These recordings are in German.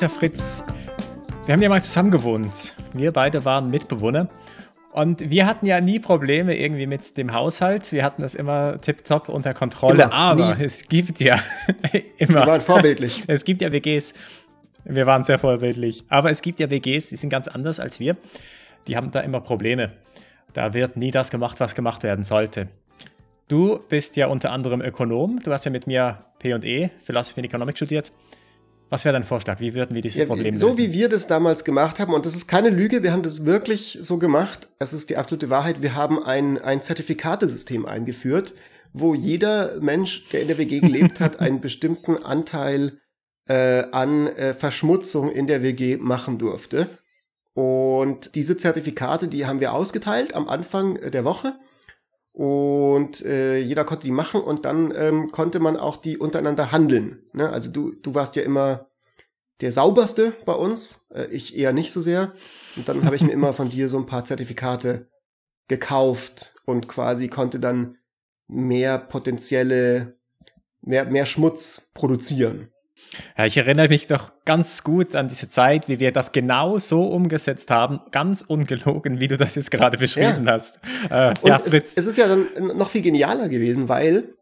ja, Fritz. Wir haben ja mal zusammen gewohnt. Wir beide waren Mitbewohner. Und wir hatten ja nie Probleme irgendwie mit dem Haushalt. Wir hatten das immer tipptopp unter Kontrolle. Immer, aber nie. es gibt ja immer. Wir waren vorbildlich. Es gibt ja WGs. Wir waren sehr vorbildlich. Aber es gibt ja WGs, die sind ganz anders als wir. Die haben da immer Probleme. Da wird nie das gemacht, was gemacht werden sollte. Du bist ja unter anderem Ökonom. Du hast ja mit mir P&E, Philosophy and Economics studiert. Was wäre dein Vorschlag? Wie würden wir dieses ja, Problem lösen? So wie wir das damals gemacht haben, und das ist keine Lüge, wir haben das wirklich so gemacht, es ist die absolute Wahrheit, wir haben ein, ein Zertifikatesystem eingeführt, wo jeder Mensch, der in der WG gelebt hat, einen bestimmten Anteil äh, an äh, Verschmutzung in der WG machen durfte. Und diese Zertifikate, die haben wir ausgeteilt am Anfang der Woche. Und äh, jeder konnte die machen und dann ähm, konnte man auch die untereinander handeln. Ne? Also du, du warst ja immer der sauberste bei uns, äh, ich eher nicht so sehr. Und dann habe ich mir immer von dir so ein paar Zertifikate gekauft und quasi konnte dann mehr potenzielle, mehr, mehr Schmutz produzieren. Ja, ich erinnere mich noch ganz gut an diese Zeit, wie wir das genau so umgesetzt haben, ganz ungelogen, wie du das jetzt gerade beschrieben ja. hast. Äh, ja, Fritz. Es, es, ist ja dann noch viel genialer gewesen, weil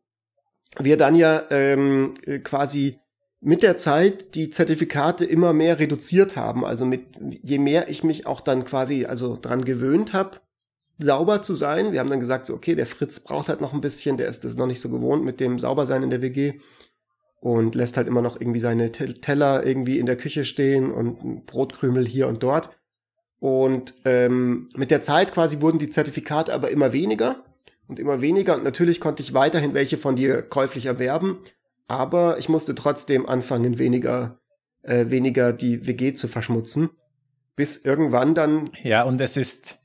wir dann ja ähm, quasi mit der Zeit die Zertifikate immer mehr reduziert haben. Also mit je mehr ich mich auch dann quasi also dran gewöhnt habe, sauber zu sein. Wir haben dann gesagt, so, okay, der Fritz braucht halt noch ein bisschen, der ist das noch nicht so gewohnt mit dem Saubersein in der WG und lässt halt immer noch irgendwie seine Teller irgendwie in der Küche stehen und Brotkrümel hier und dort. Und ähm, mit der Zeit quasi wurden die Zertifikate aber immer weniger und immer weniger. Und natürlich konnte ich weiterhin welche von dir käuflich erwerben, aber ich musste trotzdem anfangen, weniger, äh, weniger die WG zu verschmutzen. Bis irgendwann dann. Ja, und es ist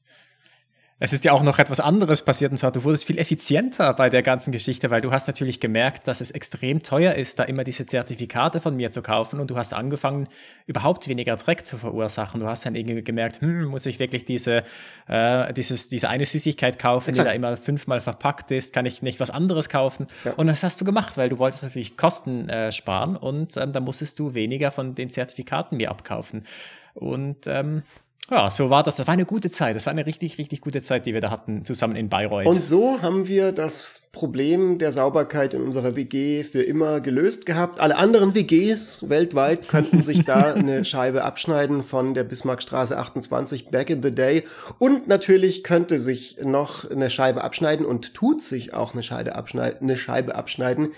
es ist ja auch noch etwas anderes passiert und zwar, du wurdest viel effizienter bei der ganzen Geschichte, weil du hast natürlich gemerkt, dass es extrem teuer ist, da immer diese Zertifikate von mir zu kaufen und du hast angefangen, überhaupt weniger Dreck zu verursachen. Du hast dann irgendwie gemerkt, hm, muss ich wirklich diese, äh, dieses, diese eine Süßigkeit kaufen, Exakt. die da immer fünfmal verpackt ist, kann ich nicht was anderes kaufen? Ja. Und das hast du gemacht, weil du wolltest natürlich Kosten äh, sparen und ähm, da musstest du weniger von den Zertifikaten mir abkaufen. Und ähm, ja, so war das. Das war eine gute Zeit. Das war eine richtig, richtig gute Zeit, die wir da hatten, zusammen in Bayreuth. Und so haben wir das Problem der Sauberkeit in unserer WG für immer gelöst gehabt. Alle anderen WGs weltweit könnten sich da eine Scheibe abschneiden von der Bismarckstraße 28 back in the day. Und natürlich könnte sich noch eine Scheibe abschneiden und tut sich auch eine Scheibe abschneiden, eine Scheibe abschneiden.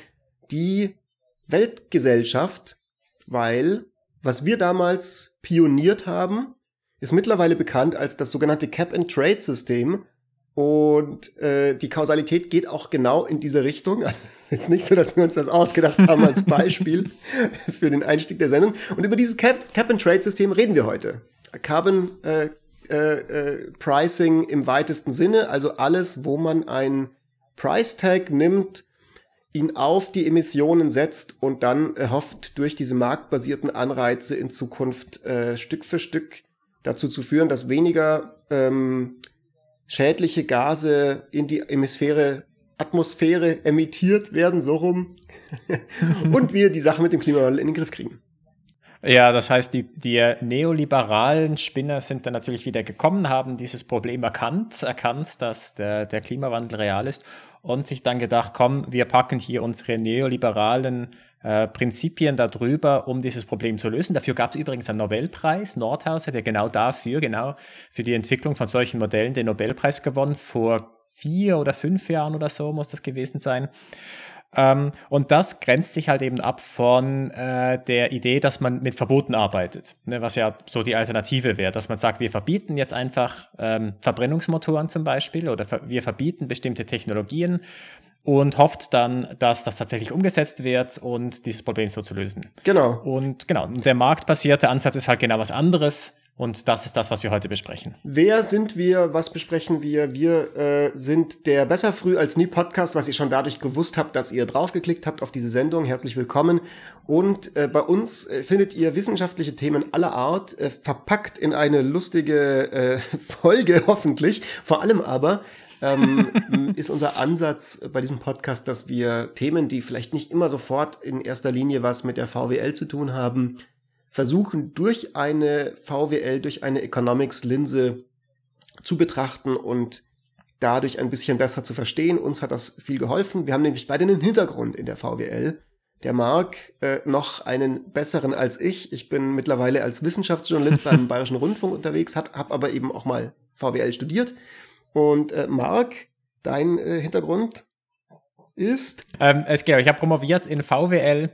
Die Weltgesellschaft, weil was wir damals pioniert haben, ist mittlerweile bekannt als das sogenannte Cap-and-Trade-System. Und äh, die Kausalität geht auch genau in diese Richtung. Also, es ist nicht so, dass wir uns das ausgedacht haben als Beispiel für den Einstieg der Sendung. Und über dieses Cap-and-Trade-System reden wir heute. Carbon äh, äh, äh, Pricing im weitesten Sinne, also alles, wo man ein Price Tag nimmt, ihn auf die Emissionen setzt und dann erhofft, durch diese marktbasierten Anreize in Zukunft äh, Stück für Stück dazu zu führen, dass weniger ähm, schädliche Gase in die Hemisphäre, Atmosphäre emittiert werden, so rum. und wir die Sache mit dem Klimawandel in den Griff kriegen. Ja, das heißt, die, die neoliberalen Spinner sind dann natürlich wieder gekommen, haben dieses Problem erkannt, erkannt, dass der, der Klimawandel real ist und sich dann gedacht, komm, wir packen hier unsere neoliberalen äh, Prinzipien darüber, um dieses Problem zu lösen. Dafür gab es übrigens einen Nobelpreis. Nordhaus hat ja genau dafür, genau für die Entwicklung von solchen Modellen den Nobelpreis gewonnen. Vor vier oder fünf Jahren oder so muss das gewesen sein. Ähm, und das grenzt sich halt eben ab von äh, der Idee, dass man mit Verboten arbeitet, ne, was ja so die Alternative wäre, dass man sagt, wir verbieten jetzt einfach ähm, Verbrennungsmotoren zum Beispiel oder ver wir verbieten bestimmte Technologien und hofft dann, dass das tatsächlich umgesetzt wird und dieses Problem so zu lösen. Genau. Und genau, der marktbasierte Ansatz ist halt genau was anderes. Und das ist das, was wir heute besprechen. Wer sind wir? Was besprechen wir? Wir äh, sind der Besser früh als nie Podcast, was ihr schon dadurch gewusst habt, dass ihr draufgeklickt habt auf diese Sendung. Herzlich willkommen. Und äh, bei uns äh, findet ihr wissenschaftliche Themen aller Art, äh, verpackt in eine lustige äh, Folge hoffentlich. Vor allem aber ähm, ist unser Ansatz bei diesem Podcast, dass wir Themen, die vielleicht nicht immer sofort in erster Linie was mit der VWL zu tun haben, versuchen durch eine VWL, durch eine Economics-Linse zu betrachten und dadurch ein bisschen besser zu verstehen. Uns hat das viel geholfen. Wir haben nämlich beide einen Hintergrund in der VWL. Der Marc äh, noch einen besseren als ich. Ich bin mittlerweile als Wissenschaftsjournalist beim Bayerischen Rundfunk unterwegs, habe aber eben auch mal VWL studiert. Und äh, Marc, dein äh, Hintergrund ist? Ähm, es, genau, ich habe promoviert in VWL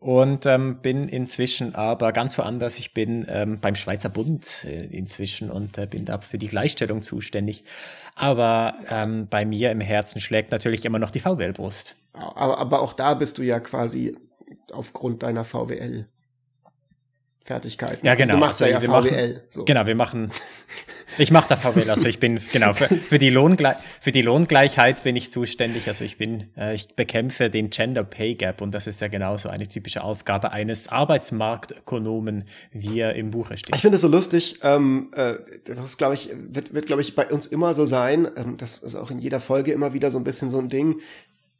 und ähm, bin inzwischen aber ganz woanders. Ich bin ähm, beim Schweizer Bund äh, inzwischen und äh, bin da für die Gleichstellung zuständig. Aber ähm, bei mir im Herzen schlägt natürlich immer noch die VWL-Brust. Aber, aber auch da bist du ja quasi aufgrund deiner VWL. Fertigkeiten. Ja, genau. Also du machst also, ja wir VWL. Machen, so. Genau, wir machen. Ich mache da VWL. Also ich bin genau für, für, die für die Lohngleichheit bin ich zuständig. Also ich bin, äh, ich bekämpfe den Gender Pay Gap und das ist ja genauso eine typische Aufgabe eines Arbeitsmarktökonomen, wie er im Buche steht. Ich finde es so lustig. Ähm, äh, das glaube ich wird, wird glaube ich bei uns immer so sein. Ähm, das ist auch in jeder Folge immer wieder so ein bisschen so ein Ding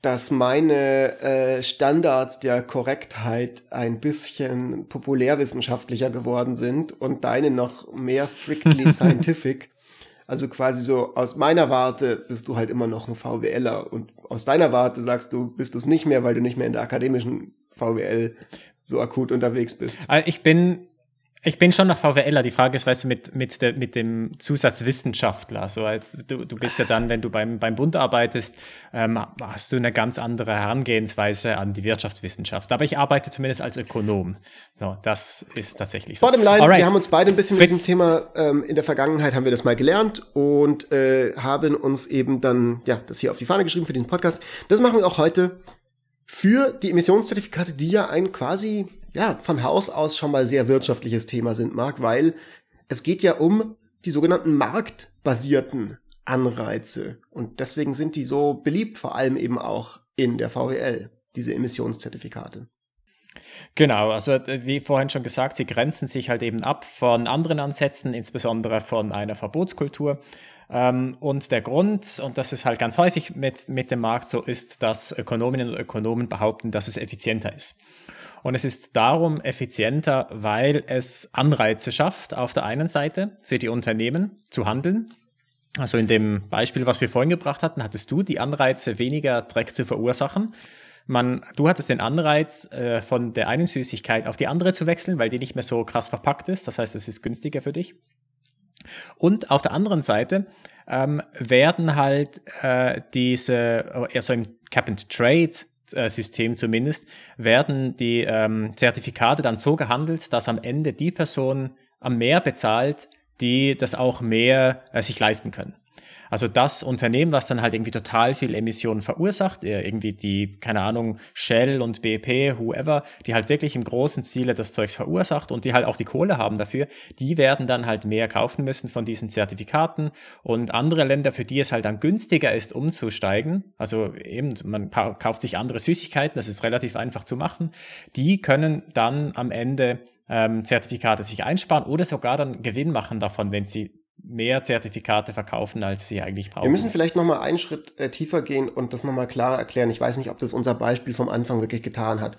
dass meine äh, Standards der Korrektheit ein bisschen populärwissenschaftlicher geworden sind und deine noch mehr strictly scientific. Also quasi so aus meiner Warte bist du halt immer noch ein VWLer und aus deiner Warte sagst du, bist du es nicht mehr, weil du nicht mehr in der akademischen VWL so akut unterwegs bist. Also ich bin ich bin schon noch VWLer. Die Frage ist, weißt du, mit, mit, der, mit dem Zusatz Wissenschaftler. So, als, du, du bist ja dann, wenn du beim, beim Bund arbeitest, ähm, hast du eine ganz andere Herangehensweise an die Wirtschaftswissenschaft. Aber ich arbeite zumindest als Ökonom. So, das ist tatsächlich so. Bottom line, wir haben uns beide ein bisschen Fritz. mit diesem Thema, ähm, in der Vergangenheit haben wir das mal gelernt und äh, haben uns eben dann, ja, das hier auf die Fahne geschrieben für diesen Podcast. Das machen wir auch heute für die Emissionszertifikate, die ja ein quasi ja, von Haus aus schon mal sehr wirtschaftliches Thema sind, Marc, weil es geht ja um die sogenannten marktbasierten Anreize. Und deswegen sind die so beliebt, vor allem eben auch in der VWL, diese Emissionszertifikate. Genau, also äh, wie vorhin schon gesagt, sie grenzen sich halt eben ab von anderen Ansätzen, insbesondere von einer Verbotskultur. Ähm, und der Grund, und das ist halt ganz häufig mit, mit dem Markt so, ist, dass Ökonominnen und Ökonomen behaupten, dass es effizienter ist. Und es ist darum effizienter, weil es Anreize schafft, auf der einen Seite für die Unternehmen zu handeln. Also in dem Beispiel, was wir vorhin gebracht hatten, hattest du die Anreize, weniger Dreck zu verursachen. Man, du hattest den Anreiz, äh, von der einen Süßigkeit auf die andere zu wechseln, weil die nicht mehr so krass verpackt ist. Das heißt, es ist günstiger für dich. Und auf der anderen Seite ähm, werden halt äh, diese, eher so im Cap-and-Trade System zumindest, werden die ähm, Zertifikate dann so gehandelt, dass am Ende die Person am mehr bezahlt, die das auch mehr äh, sich leisten können. Also das Unternehmen, was dann halt irgendwie total viel Emissionen verursacht, äh, irgendwie die, keine Ahnung, Shell und BP, whoever, die halt wirklich im großen Ziele das Zeugs verursacht und die halt auch die Kohle haben dafür, die werden dann halt mehr kaufen müssen von diesen Zertifikaten. Und andere Länder, für die es halt dann günstiger ist, umzusteigen, also eben, man kauft sich andere Süßigkeiten, das ist relativ einfach zu machen, die können dann am Ende ähm, Zertifikate sich einsparen oder sogar dann Gewinn machen davon, wenn sie mehr Zertifikate verkaufen, als sie eigentlich brauchen. Wir müssen vielleicht noch mal einen Schritt äh, tiefer gehen und das noch mal klarer erklären. Ich weiß nicht, ob das unser Beispiel vom Anfang wirklich getan hat.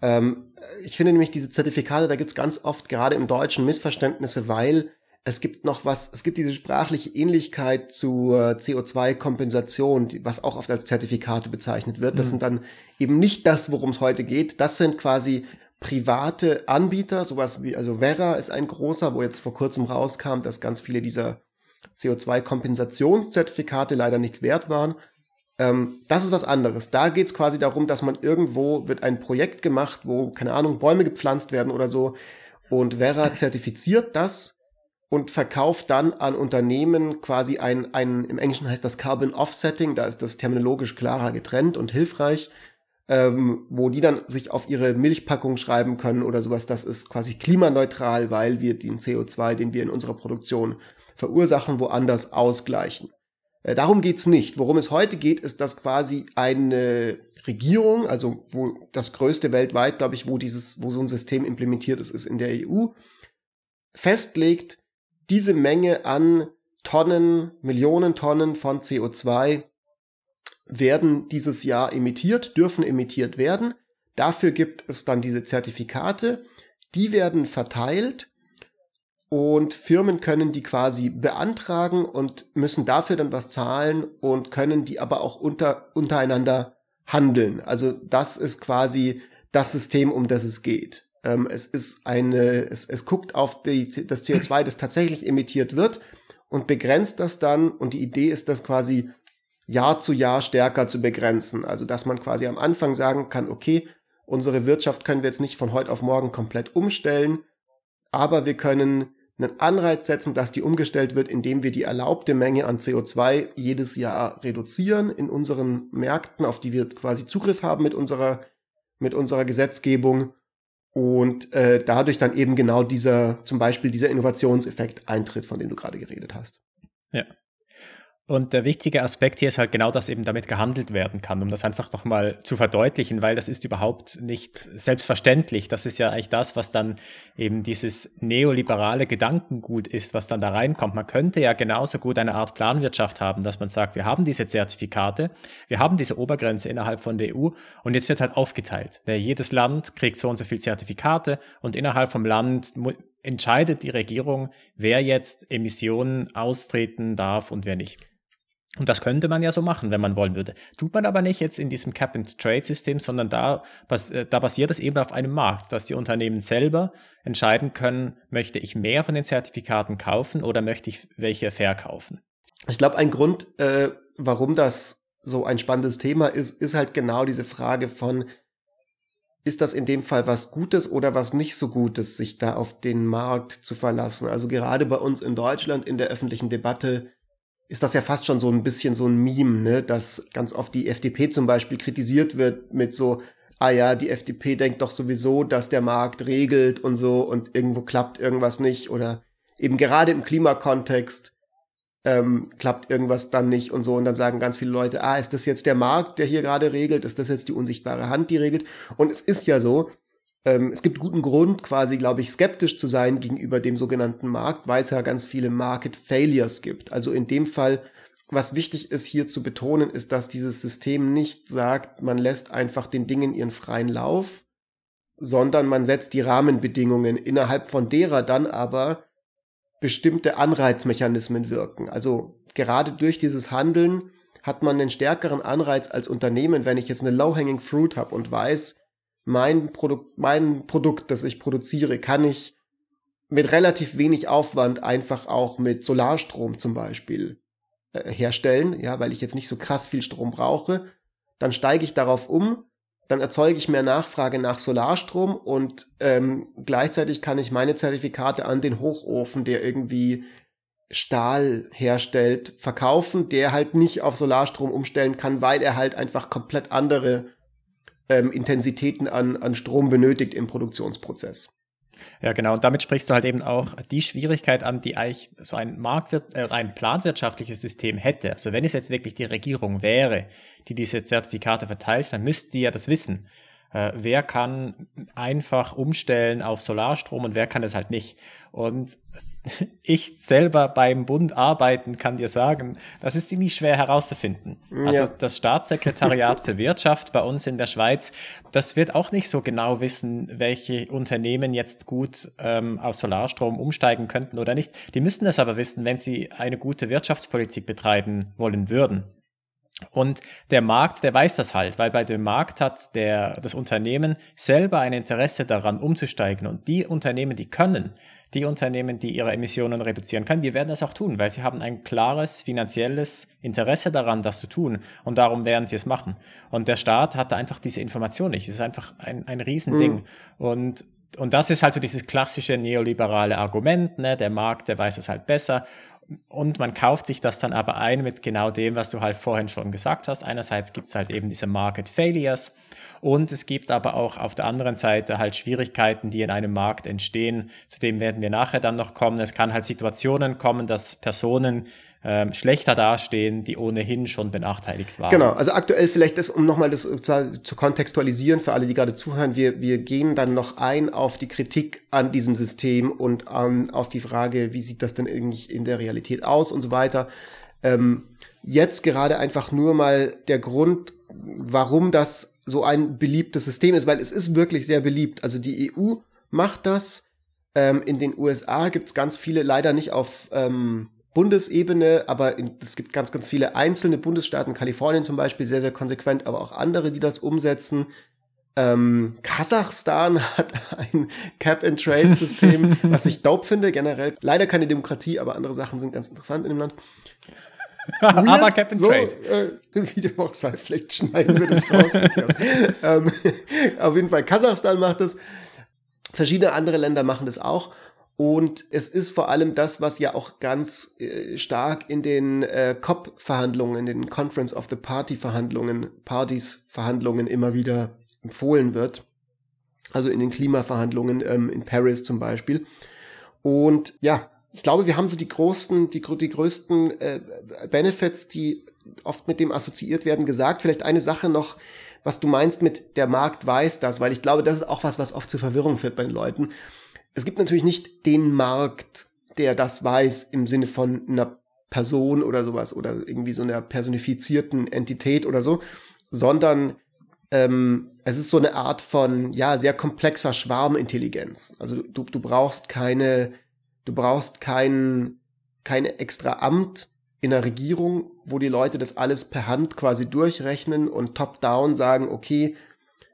Ähm, ich finde nämlich diese Zertifikate, da gibt's ganz oft gerade im Deutschen Missverständnisse, weil es gibt noch was, es gibt diese sprachliche Ähnlichkeit zur CO2-Kompensation, was auch oft als Zertifikate bezeichnet wird. Das mhm. sind dann eben nicht das, worum es heute geht. Das sind quasi private Anbieter, sowas wie, also Vera ist ein großer, wo jetzt vor kurzem rauskam, dass ganz viele dieser CO2-Kompensationszertifikate leider nichts wert waren. Ähm, das ist was anderes. Da geht es quasi darum, dass man irgendwo wird ein Projekt gemacht, wo, keine Ahnung, Bäume gepflanzt werden oder so. Und Vera zertifiziert das und verkauft dann an Unternehmen quasi ein, ein, im Englischen heißt das Carbon Offsetting, da ist das terminologisch klarer getrennt und hilfreich ähm, wo die dann sich auf ihre Milchpackung schreiben können oder sowas. Das ist quasi klimaneutral, weil wir den CO2, den wir in unserer Produktion verursachen, woanders ausgleichen. Äh, darum geht's nicht. Worum es heute geht, ist, dass quasi eine Regierung, also wo das größte weltweit, glaube ich, wo dieses, wo so ein System implementiert ist, ist in der EU, festlegt, diese Menge an Tonnen, Millionen Tonnen von CO2 werden dieses Jahr emittiert, dürfen emittiert werden. Dafür gibt es dann diese Zertifikate, Die werden verteilt und Firmen können die quasi beantragen und müssen dafür dann was zahlen und können die aber auch unter, untereinander handeln. Also das ist quasi das System, um das es geht. Ähm, es ist eine, es, es guckt auf die, das CO2, das tatsächlich emittiert wird und begrenzt das dann. Und die Idee ist, das quasi Jahr zu Jahr stärker zu begrenzen. Also dass man quasi am Anfang sagen kann, okay, unsere Wirtschaft können wir jetzt nicht von heute auf morgen komplett umstellen, aber wir können einen Anreiz setzen, dass die umgestellt wird, indem wir die erlaubte Menge an CO2 jedes Jahr reduzieren in unseren Märkten, auf die wir quasi Zugriff haben mit unserer, mit unserer Gesetzgebung und äh, dadurch dann eben genau dieser, zum Beispiel dieser Innovationseffekt eintritt, von dem du gerade geredet hast. Ja, und der wichtige Aspekt hier ist halt genau, dass eben damit gehandelt werden kann, um das einfach nochmal zu verdeutlichen, weil das ist überhaupt nicht selbstverständlich. Das ist ja eigentlich das, was dann eben dieses neoliberale Gedankengut ist, was dann da reinkommt. Man könnte ja genauso gut eine Art Planwirtschaft haben, dass man sagt, wir haben diese Zertifikate, wir haben diese Obergrenze innerhalb von der EU und jetzt wird halt aufgeteilt. Jedes Land kriegt so und so viel Zertifikate und innerhalb vom Land entscheidet die Regierung, wer jetzt Emissionen austreten darf und wer nicht. Und das könnte man ja so machen, wenn man wollen würde. Tut man aber nicht jetzt in diesem Cap-and-Trade-System, sondern da, äh, da basiert es eben auf einem Markt, dass die Unternehmen selber entscheiden können, möchte ich mehr von den Zertifikaten kaufen oder möchte ich welche verkaufen. Ich glaube, ein Grund, äh, warum das so ein spannendes Thema ist, ist halt genau diese Frage von, ist das in dem Fall was Gutes oder was nicht so Gutes, sich da auf den Markt zu verlassen? Also gerade bei uns in Deutschland in der öffentlichen Debatte ist das ja fast schon so ein bisschen so ein Meme, ne, dass ganz oft die FDP zum Beispiel kritisiert wird mit so, ah ja, die FDP denkt doch sowieso, dass der Markt regelt und so und irgendwo klappt irgendwas nicht oder eben gerade im Klimakontext ähm, klappt irgendwas dann nicht und so und dann sagen ganz viele Leute, ah, ist das jetzt der Markt, der hier gerade regelt, ist das jetzt die unsichtbare Hand, die regelt? Und es ist ja so, ähm, es gibt guten Grund, quasi, glaube ich, skeptisch zu sein gegenüber dem sogenannten Markt, weil es ja ganz viele Market Failures gibt. Also in dem Fall, was wichtig ist hier zu betonen, ist, dass dieses System nicht sagt, man lässt einfach den Dingen ihren freien Lauf, sondern man setzt die Rahmenbedingungen, innerhalb von derer dann aber bestimmte Anreizmechanismen wirken. Also gerade durch dieses Handeln hat man einen stärkeren Anreiz als Unternehmen, wenn ich jetzt eine Low-Hanging Fruit habe und weiß, mein Produkt, mein Produkt, das ich produziere, kann ich mit relativ wenig Aufwand einfach auch mit Solarstrom zum Beispiel äh, herstellen, ja, weil ich jetzt nicht so krass viel Strom brauche. Dann steige ich darauf um, dann erzeuge ich mehr Nachfrage nach Solarstrom und ähm, gleichzeitig kann ich meine Zertifikate an den Hochofen, der irgendwie Stahl herstellt, verkaufen, der halt nicht auf Solarstrom umstellen kann, weil er halt einfach komplett andere ähm, Intensitäten an, an Strom benötigt im Produktionsprozess. Ja, genau. Und damit sprichst du halt eben auch die Schwierigkeit an, die eigentlich so ein Marktwirt, äh, ein planwirtschaftliches System hätte. Also wenn es jetzt wirklich die Regierung wäre, die diese Zertifikate verteilt, dann müsste die ja das wissen. Äh, wer kann einfach umstellen auf Solarstrom und wer kann es halt nicht. Und ich selber beim Bund arbeiten kann dir sagen, das ist ziemlich schwer herauszufinden. Also ja. das Staatssekretariat für Wirtschaft bei uns in der Schweiz, das wird auch nicht so genau wissen, welche Unternehmen jetzt gut ähm, auf Solarstrom umsteigen könnten oder nicht. Die müssten es aber wissen, wenn sie eine gute Wirtschaftspolitik betreiben wollen würden. Und der Markt, der weiß das halt, weil bei dem Markt hat der, das Unternehmen selber ein Interesse daran, umzusteigen. Und die Unternehmen, die können, die Unternehmen, die ihre Emissionen reduzieren können, die werden das auch tun, weil sie haben ein klares finanzielles Interesse daran, das zu tun. Und darum werden sie es machen. Und der Staat hat da einfach diese Information nicht. Es ist einfach ein, ein Riesending. Mhm. Und und das ist halt so dieses klassische neoliberale Argument, ne? der Markt, der weiß es halt besser. Und man kauft sich das dann aber ein mit genau dem, was du halt vorhin schon gesagt hast. Einerseits gibt es halt eben diese Market Failures und es gibt aber auch auf der anderen Seite halt Schwierigkeiten, die in einem Markt entstehen. Zu dem werden wir nachher dann noch kommen. Es kann halt Situationen kommen, dass Personen ähm, schlechter dastehen, die ohnehin schon benachteiligt waren. Genau, also aktuell vielleicht das, um nochmal das zu, zu kontextualisieren für alle, die gerade zuhören, wir, wir gehen dann noch ein auf die Kritik an diesem System und an, auf die Frage, wie sieht das denn eigentlich in der Realität aus und so weiter. Ähm, jetzt gerade einfach nur mal der Grund, warum das so ein beliebtes System ist, weil es ist wirklich sehr beliebt. Also die EU macht das. Ähm, in den USA gibt es ganz viele, leider nicht auf ähm, Bundesebene, aber in, es gibt ganz, ganz viele einzelne Bundesstaaten, Kalifornien zum Beispiel, sehr, sehr konsequent, aber auch andere, die das umsetzen. Ähm, Kasachstan hat ein Cap-and-Trade-System, was ich dope finde, generell. Leider keine Demokratie, aber andere Sachen sind ganz interessant in dem Land. Aber Cap and so, Trade. Äh, Videoboxer, vielleicht schneiden wir das raus. ähm, auf jeden Fall, Kasachstan macht das. Verschiedene andere Länder machen das auch. Und es ist vor allem das, was ja auch ganz äh, stark in den äh, COP-Verhandlungen, in den Conference of the Party-Verhandlungen, Partys-Verhandlungen immer wieder empfohlen wird. Also in den Klimaverhandlungen ähm, in Paris zum Beispiel. Und ja, ich glaube, wir haben so die großen, die, die größten äh, Benefits, die oft mit dem assoziiert werden, gesagt. Vielleicht eine Sache noch, was du meinst mit der Markt weiß das, weil ich glaube, das ist auch was, was oft zur Verwirrung führt bei den Leuten. Es gibt natürlich nicht den Markt, der das weiß im Sinne von einer Person oder sowas oder irgendwie so einer personifizierten Entität oder so, sondern ähm, es ist so eine Art von, ja, sehr komplexer Schwarmintelligenz. Also du, du brauchst keine, du brauchst kein, kein extra Amt in der Regierung, wo die Leute das alles per Hand quasi durchrechnen und top-down sagen, okay,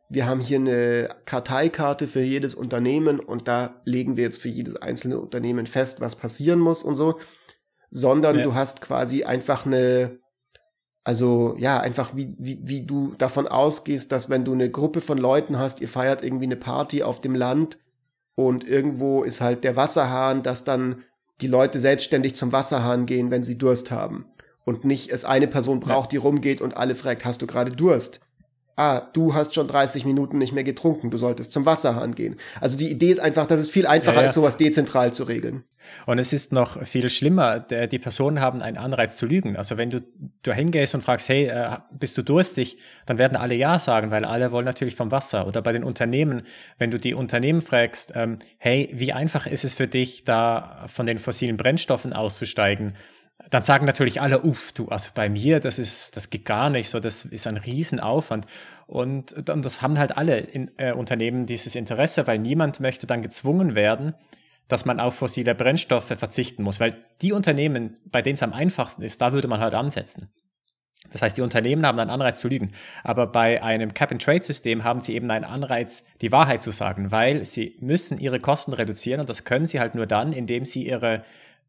wir haben hier eine Karteikarte für jedes Unternehmen und da legen wir jetzt für jedes einzelne Unternehmen fest, was passieren muss und so, sondern ja. du hast quasi einfach eine, also ja, einfach wie, wie, wie du davon ausgehst, dass wenn du eine Gruppe von Leuten hast, ihr feiert irgendwie eine Party auf dem Land und irgendwo ist halt der Wasserhahn, dass dann die Leute selbstständig zum Wasserhahn gehen, wenn sie Durst haben. Und nicht es eine Person braucht, ja. die rumgeht und alle fragt, hast du gerade Durst? Ah, du hast schon 30 Minuten nicht mehr getrunken, du solltest zum Wasserhahn gehen. Also die Idee ist einfach, dass es viel einfacher ja, ja. ist, sowas dezentral zu regeln. Und es ist noch viel schlimmer, die Personen haben einen Anreiz zu lügen. Also wenn du, du hingehst und fragst, hey, äh, bist du durstig, dann werden alle Ja sagen, weil alle wollen natürlich vom Wasser. Oder bei den Unternehmen, wenn du die Unternehmen fragst, ähm, hey, wie einfach ist es für dich, da von den fossilen Brennstoffen auszusteigen? Dann sagen natürlich alle, uff, du, also bei mir, das ist, das geht gar nicht, so, das ist ein Riesenaufwand. Und, und das haben halt alle in, äh, Unternehmen dieses Interesse, weil niemand möchte dann gezwungen werden, dass man auf fossile Brennstoffe verzichten muss, weil die Unternehmen, bei denen es am einfachsten ist, da würde man halt ansetzen. Das heißt, die Unternehmen haben einen Anreiz zu lügen. Aber bei einem Cap-and-Trade-System haben sie eben einen Anreiz, die Wahrheit zu sagen, weil sie müssen ihre Kosten reduzieren und das können sie halt nur dann, indem sie ihre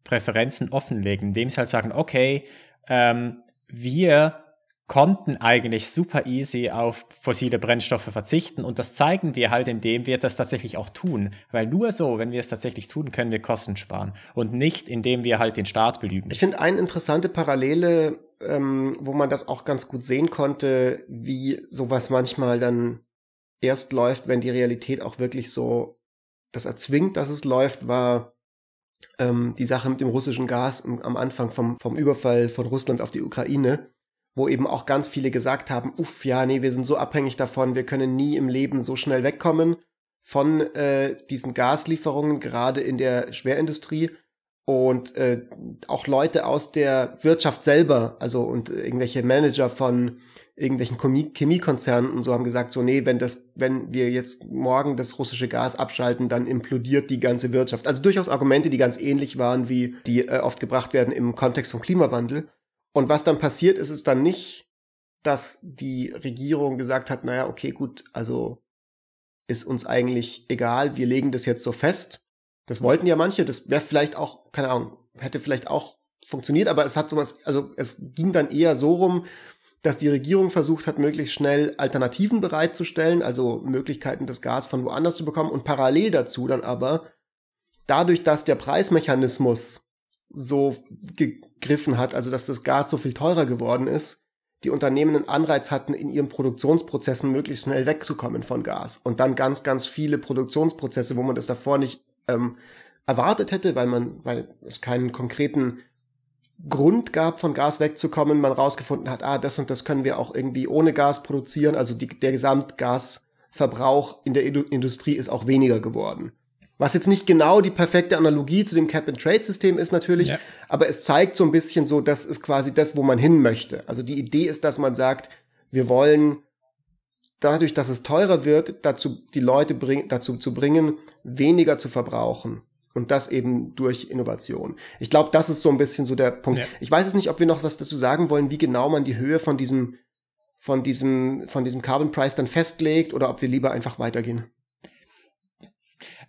Präferenzen offenlegen, indem sie halt sagen, okay, ähm, wir konnten eigentlich super easy auf fossile Brennstoffe verzichten und das zeigen wir halt, indem wir das tatsächlich auch tun. Weil nur so, wenn wir es tatsächlich tun, können wir Kosten sparen und nicht, indem wir halt den Staat belügen. Ich finde eine interessante Parallele, ähm, wo man das auch ganz gut sehen konnte, wie sowas manchmal dann erst läuft, wenn die Realität auch wirklich so das erzwingt, dass es läuft, war ähm, die Sache mit dem russischen Gas am Anfang vom, vom Überfall von Russland auf die Ukraine, wo eben auch ganz viele gesagt haben, uff, ja, nee, wir sind so abhängig davon, wir können nie im Leben so schnell wegkommen von äh, diesen Gaslieferungen, gerade in der Schwerindustrie. Und äh, auch Leute aus der Wirtschaft selber, also und irgendwelche Manager von irgendwelchen Chemiekonzernen und so haben gesagt, so, nee, wenn das, wenn wir jetzt morgen das russische Gas abschalten, dann implodiert die ganze Wirtschaft. Also durchaus Argumente, die ganz ähnlich waren, wie die äh, oft gebracht werden im Kontext vom Klimawandel. Und was dann passiert ist, ist dann nicht, dass die Regierung gesagt hat, naja, okay, gut, also ist uns eigentlich egal, wir legen das jetzt so fest. Das wollten ja manche, das wäre vielleicht auch, keine Ahnung, hätte vielleicht auch funktioniert, aber es hat sowas, also es ging dann eher so rum, dass die Regierung versucht hat, möglichst schnell Alternativen bereitzustellen, also Möglichkeiten, das Gas von woanders zu bekommen und parallel dazu dann aber dadurch, dass der Preismechanismus so gegriffen hat, also dass das Gas so viel teurer geworden ist, die Unternehmen einen Anreiz hatten, in ihren Produktionsprozessen möglichst schnell wegzukommen von Gas. Und dann ganz, ganz viele Produktionsprozesse, wo man das davor nicht ähm, erwartet hätte, weil man, weil es keinen konkreten Grund gab, von Gas wegzukommen, man rausgefunden hat, ah, das und das können wir auch irgendwie ohne Gas produzieren, also die, der Gesamtgasverbrauch in der Industrie ist auch weniger geworden. Was jetzt nicht genau die perfekte Analogie zu dem Cap-and-Trade-System ist natürlich, ja. aber es zeigt so ein bisschen so, das ist quasi das, wo man hin möchte. Also die Idee ist, dass man sagt, wir wollen dadurch, dass es teurer wird, dazu die Leute bring, dazu zu bringen, weniger zu verbrauchen. Und das eben durch Innovation. Ich glaube, das ist so ein bisschen so der Punkt. Ja. Ich weiß es nicht, ob wir noch was dazu sagen wollen, wie genau man die Höhe von diesem, von diesem, von diesem Carbon Price dann festlegt oder ob wir lieber einfach weitergehen.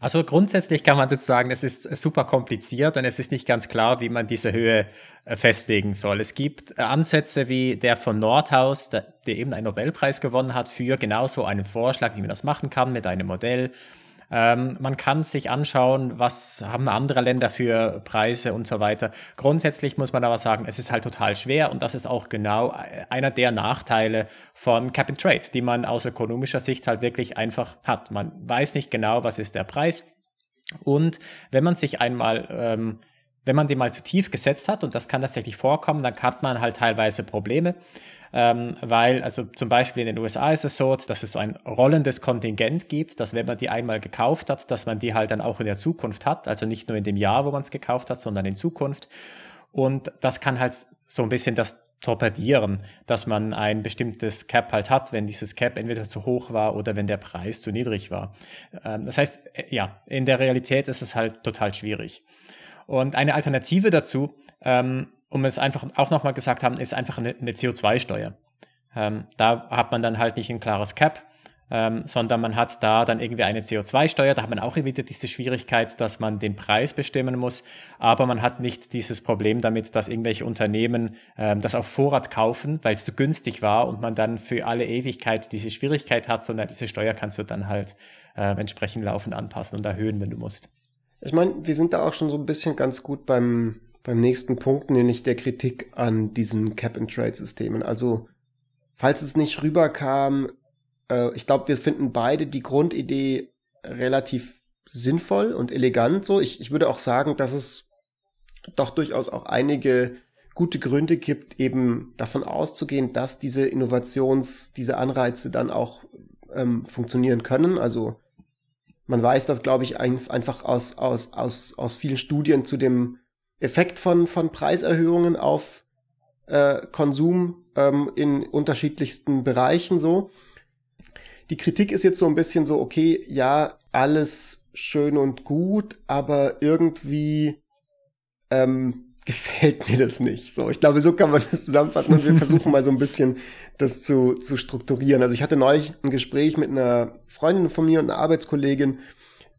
Also grundsätzlich kann man das sagen, es ist super kompliziert und es ist nicht ganz klar, wie man diese Höhe äh, festlegen soll. Es gibt äh, Ansätze wie der von Nordhaus, der, der eben einen Nobelpreis gewonnen hat, für genau so einen Vorschlag, wie man das machen kann mit einem Modell. Ähm, man kann sich anschauen, was haben andere Länder für Preise und so weiter. Grundsätzlich muss man aber sagen, es ist halt total schwer und das ist auch genau einer der Nachteile von Cap and Trade, die man aus ökonomischer Sicht halt wirklich einfach hat. Man weiß nicht genau, was ist der Preis. Und wenn man sich einmal ähm, wenn man den mal zu tief gesetzt hat, und das kann tatsächlich vorkommen, dann hat man halt teilweise Probleme ähm, weil also zum Beispiel in den USA ist es so, dass es so ein rollendes Kontingent gibt, dass wenn man die einmal gekauft hat, dass man die halt dann auch in der Zukunft hat, also nicht nur in dem Jahr, wo man es gekauft hat, sondern in Zukunft. Und das kann halt so ein bisschen das torpedieren, dass man ein bestimmtes Cap halt hat, wenn dieses Cap entweder zu hoch war oder wenn der Preis zu niedrig war. Ähm, das heißt, äh, ja, in der Realität ist es halt total schwierig. Und eine Alternative dazu ähm, um es einfach auch nochmal gesagt haben, ist einfach eine, eine CO2-Steuer. Ähm, da hat man dann halt nicht ein klares Cap, ähm, sondern man hat da dann irgendwie eine CO2-Steuer. Da hat man auch wieder diese Schwierigkeit, dass man den Preis bestimmen muss, aber man hat nicht dieses Problem damit, dass irgendwelche Unternehmen ähm, das auf Vorrat kaufen, weil es zu günstig war und man dann für alle Ewigkeit diese Schwierigkeit hat, sondern diese Steuer kannst du dann halt äh, entsprechend laufend anpassen und erhöhen, wenn du musst. Ich meine, wir sind da auch schon so ein bisschen ganz gut beim beim nächsten Punkt, nämlich der Kritik an diesen Cap-and-Trade-Systemen. Also, falls es nicht rüberkam, äh, ich glaube, wir finden beide die Grundidee relativ sinnvoll und elegant so. Ich, ich würde auch sagen, dass es doch durchaus auch einige gute Gründe gibt, eben davon auszugehen, dass diese Innovations-, diese Anreize dann auch ähm, funktionieren können. Also man weiß das, glaube ich, ein, einfach aus, aus, aus, aus vielen Studien zu dem Effekt von, von Preiserhöhungen auf äh, Konsum ähm, in unterschiedlichsten Bereichen so. Die Kritik ist jetzt so ein bisschen so, okay, ja, alles schön und gut, aber irgendwie ähm, gefällt mir das nicht. So, ich glaube, so kann man das zusammenfassen und wir versuchen mal so ein bisschen das zu, zu strukturieren. Also ich hatte neulich ein Gespräch mit einer Freundin von mir und einer Arbeitskollegin,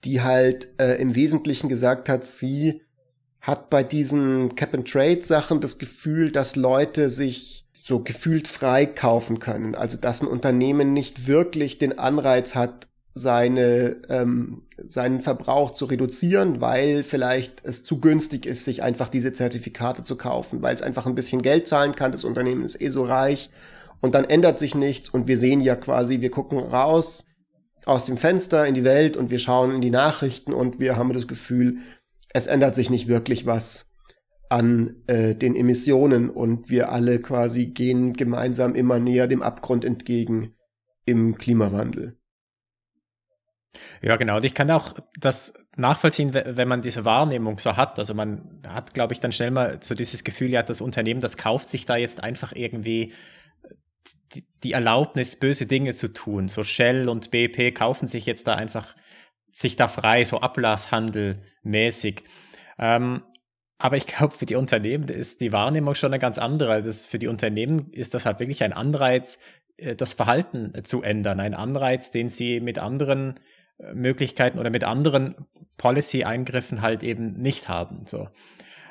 die halt äh, im Wesentlichen gesagt hat, sie hat bei diesen Cap-and-Trade-Sachen das Gefühl, dass Leute sich so gefühlt frei kaufen können. Also dass ein Unternehmen nicht wirklich den Anreiz hat, seine, ähm, seinen Verbrauch zu reduzieren, weil vielleicht es zu günstig ist, sich einfach diese Zertifikate zu kaufen, weil es einfach ein bisschen Geld zahlen kann, das Unternehmen ist eh so reich und dann ändert sich nichts und wir sehen ja quasi, wir gucken raus aus dem Fenster in die Welt und wir schauen in die Nachrichten und wir haben das Gefühl, es ändert sich nicht wirklich was an äh, den Emissionen und wir alle quasi gehen gemeinsam immer näher dem Abgrund entgegen im Klimawandel. Ja, genau. Und ich kann auch das nachvollziehen, wenn man diese Wahrnehmung so hat. Also man hat, glaube ich, dann schnell mal so dieses Gefühl, ja, das Unternehmen, das kauft sich da jetzt einfach irgendwie die, Erlaubnis, böse Dinge zu tun. So Shell und BP kaufen sich jetzt da einfach sich da frei, so Ablasshandel mäßig. Ähm, aber ich glaube, für die Unternehmen ist die Wahrnehmung schon eine ganz andere. Das, für die Unternehmen ist das halt wirklich ein Anreiz, äh, das Verhalten zu ändern. Ein Anreiz, den sie mit anderen äh, Möglichkeiten oder mit anderen Policy-Eingriffen halt eben nicht haben. So.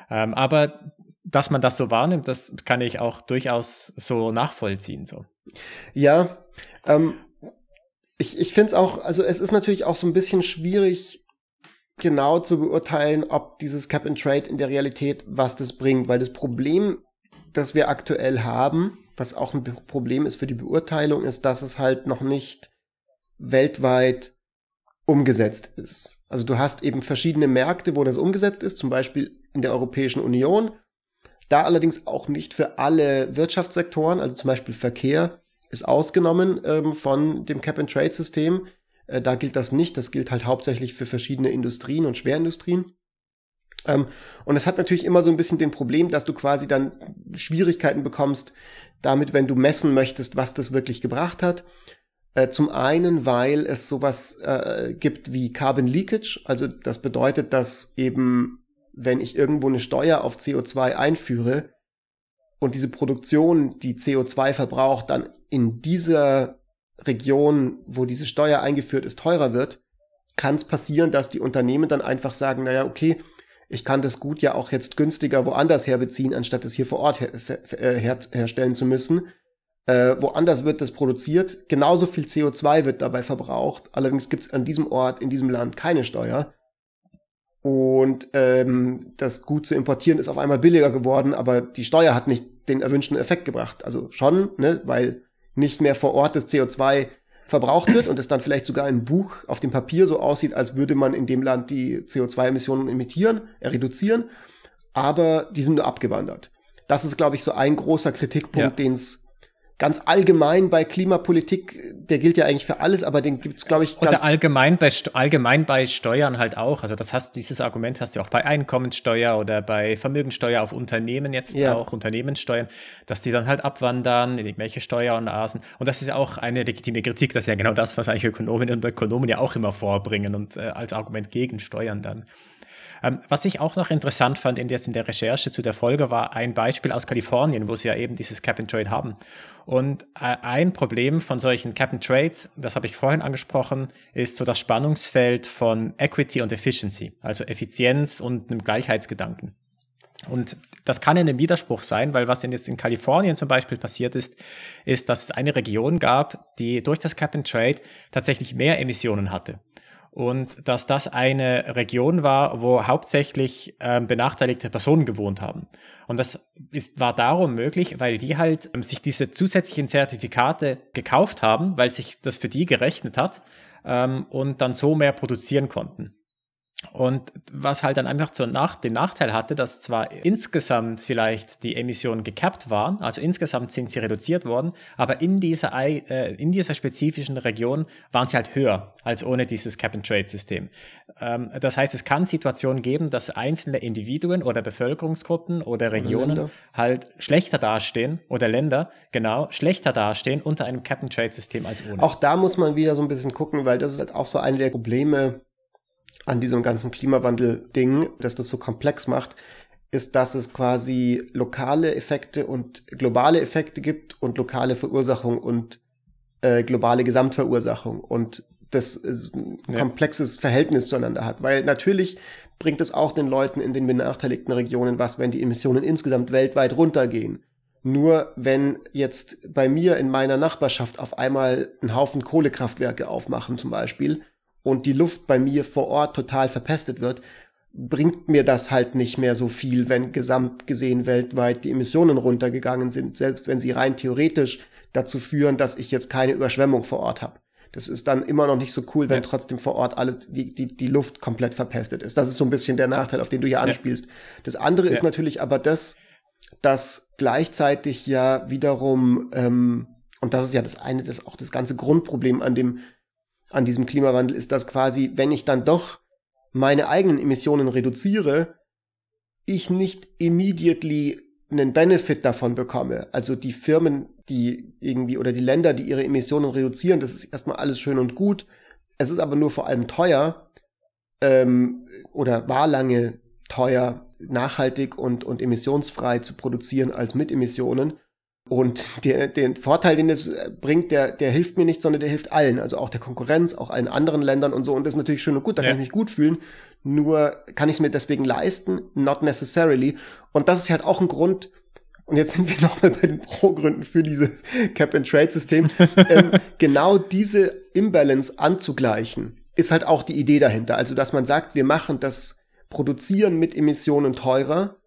Ähm, aber dass man das so wahrnimmt, das kann ich auch durchaus so nachvollziehen. So. Ja, ähm, ich, ich finde es auch, also es ist natürlich auch so ein bisschen schwierig, genau zu beurteilen, ob dieses Cap and Trade in der Realität was das bringt, weil das Problem, das wir aktuell haben, was auch ein Problem ist für die Beurteilung, ist, dass es halt noch nicht weltweit umgesetzt ist. Also du hast eben verschiedene Märkte, wo das umgesetzt ist, zum Beispiel in der Europäischen Union. Da allerdings auch nicht für alle Wirtschaftssektoren, also zum Beispiel Verkehr, ist ausgenommen ähm, von dem Cap-and-Trade-System. Äh, da gilt das nicht. Das gilt halt hauptsächlich für verschiedene Industrien und Schwerindustrien. Ähm, und es hat natürlich immer so ein bisschen den Problem, dass du quasi dann Schwierigkeiten bekommst, damit, wenn du messen möchtest, was das wirklich gebracht hat. Äh, zum einen, weil es sowas äh, gibt wie Carbon Leakage. Also das bedeutet, dass eben, wenn ich irgendwo eine Steuer auf CO2 einführe und diese Produktion, die CO2 verbraucht, dann in dieser Region, wo diese Steuer eingeführt ist, teurer wird, kann es passieren, dass die Unternehmen dann einfach sagen, naja, okay, ich kann das Gut ja auch jetzt günstiger woanders herbeziehen, anstatt es hier vor Ort her her her herstellen zu müssen. Äh, woanders wird das produziert, genauso viel CO2 wird dabei verbraucht, allerdings gibt es an diesem Ort, in diesem Land keine Steuer. Und ähm, das Gut zu importieren ist auf einmal billiger geworden, aber die Steuer hat nicht den erwünschten Effekt gebracht. Also schon, ne, weil nicht mehr vor Ort das CO2 verbraucht wird und es dann vielleicht sogar ein Buch auf dem Papier so aussieht, als würde man in dem Land die CO2-Emissionen emittieren, äh, reduzieren, aber die sind nur abgewandert. Das ist, glaube ich, so ein großer Kritikpunkt, ja. den es ganz allgemein bei Klimapolitik, der gilt ja eigentlich für alles, aber den gibt es, glaube ich, ganz Oder allgemein bei, allgemein bei Steuern halt auch. Also das hast, dieses Argument hast du auch bei Einkommenssteuer oder bei Vermögensteuer auf Unternehmen jetzt ja. auch, Unternehmenssteuern, dass die dann halt abwandern in irgendwelche Steueroasen. Und das ist ja auch eine legitime Kritik, das ist ja genau das, was eigentlich Ökonominnen und Ökonomen ja auch immer vorbringen und äh, als Argument gegen Steuern dann. Ähm, was ich auch noch interessant fand in, jetzt in der Recherche zu der Folge war ein Beispiel aus Kalifornien, wo sie ja eben dieses Cap and Trade haben. Und äh, ein Problem von solchen Cap and Trades, das habe ich vorhin angesprochen, ist so das Spannungsfeld von Equity und Efficiency, also Effizienz und einem Gleichheitsgedanken. Und das kann in einem Widerspruch sein, weil was denn jetzt in Kalifornien zum Beispiel passiert ist, ist, dass es eine Region gab, die durch das Cap and Trade tatsächlich mehr Emissionen hatte und dass das eine Region war, wo hauptsächlich ähm, benachteiligte Personen gewohnt haben. Und das ist, war darum möglich, weil die halt ähm, sich diese zusätzlichen Zertifikate gekauft haben, weil sich das für die gerechnet hat ähm, und dann so mehr produzieren konnten. Und was halt dann einfach zur Nach den Nachteil hatte, dass zwar insgesamt vielleicht die Emissionen gekappt waren, also insgesamt sind sie reduziert worden, aber in dieser, äh, in dieser spezifischen Region waren sie halt höher als ohne dieses Cap-and-Trade-System. Ähm, das heißt, es kann Situationen geben, dass einzelne Individuen oder Bevölkerungsgruppen oder Regionen oder halt schlechter dastehen oder Länder, genau, schlechter dastehen unter einem Cap-and-Trade-System als ohne. Auch da muss man wieder so ein bisschen gucken, weil das ist halt auch so eine der Probleme, an diesem ganzen Klimawandel-Ding, dass das so komplex macht, ist, dass es quasi lokale Effekte und globale Effekte gibt und lokale Verursachung und äh, globale Gesamtverursachung und das ein ja. komplexes Verhältnis zueinander hat. Weil natürlich bringt es auch den Leuten in den benachteiligten Regionen was, wenn die Emissionen insgesamt weltweit runtergehen. Nur wenn jetzt bei mir in meiner Nachbarschaft auf einmal ein Haufen Kohlekraftwerke aufmachen zum Beispiel, und die Luft bei mir vor Ort total verpestet wird, bringt mir das halt nicht mehr so viel, wenn gesamt gesehen weltweit die Emissionen runtergegangen sind, selbst wenn sie rein theoretisch dazu führen, dass ich jetzt keine Überschwemmung vor Ort habe. Das ist dann immer noch nicht so cool, wenn ja. trotzdem vor Ort alle die, die, die Luft komplett verpestet ist. Das ist so ein bisschen der Nachteil, auf den du hier anspielst. Ja. Das andere ja. ist natürlich aber das, dass gleichzeitig ja wiederum, ähm, und das ist ja das eine, das auch das ganze Grundproblem an dem an diesem Klimawandel ist, dass quasi, wenn ich dann doch meine eigenen Emissionen reduziere, ich nicht immediately einen Benefit davon bekomme. Also die Firmen, die irgendwie oder die Länder, die ihre Emissionen reduzieren, das ist erstmal alles schön und gut. Es ist aber nur vor allem teuer ähm, oder war lange teuer, nachhaltig und, und emissionsfrei zu produzieren als mit Emissionen. Und der, den Vorteil, den das bringt, der, der hilft mir nicht, sondern der hilft allen, also auch der Konkurrenz, auch allen anderen Ländern und so. Und das ist natürlich schön und gut, da ja. kann ich mich gut fühlen. Nur kann ich es mir deswegen leisten? Not necessarily. Und das ist halt auch ein Grund, und jetzt sind wir nochmal bei den Pro-Gründen für dieses Cap-and-Trade-System, ähm, genau diese Imbalance anzugleichen, ist halt auch die Idee dahinter. Also, dass man sagt, wir machen das Produzieren mit Emissionen teurer,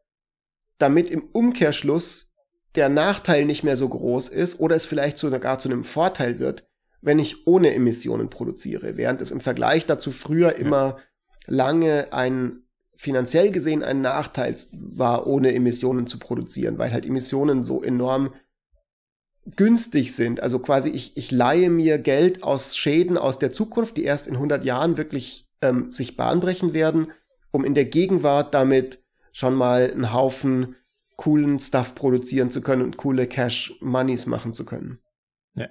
damit im Umkehrschluss der Nachteil nicht mehr so groß ist oder es vielleicht sogar zu einem Vorteil wird, wenn ich ohne Emissionen produziere, während es im Vergleich dazu früher immer lange ein finanziell gesehen ein Nachteil war, ohne Emissionen zu produzieren, weil halt Emissionen so enorm günstig sind. Also quasi ich, ich leihe mir Geld aus Schäden aus der Zukunft, die erst in 100 Jahren wirklich ähm, sich bahnbrechen werden, um in der Gegenwart damit schon mal einen Haufen coolen Stuff produzieren zu können und coole Cash Moneys machen zu können. Ja.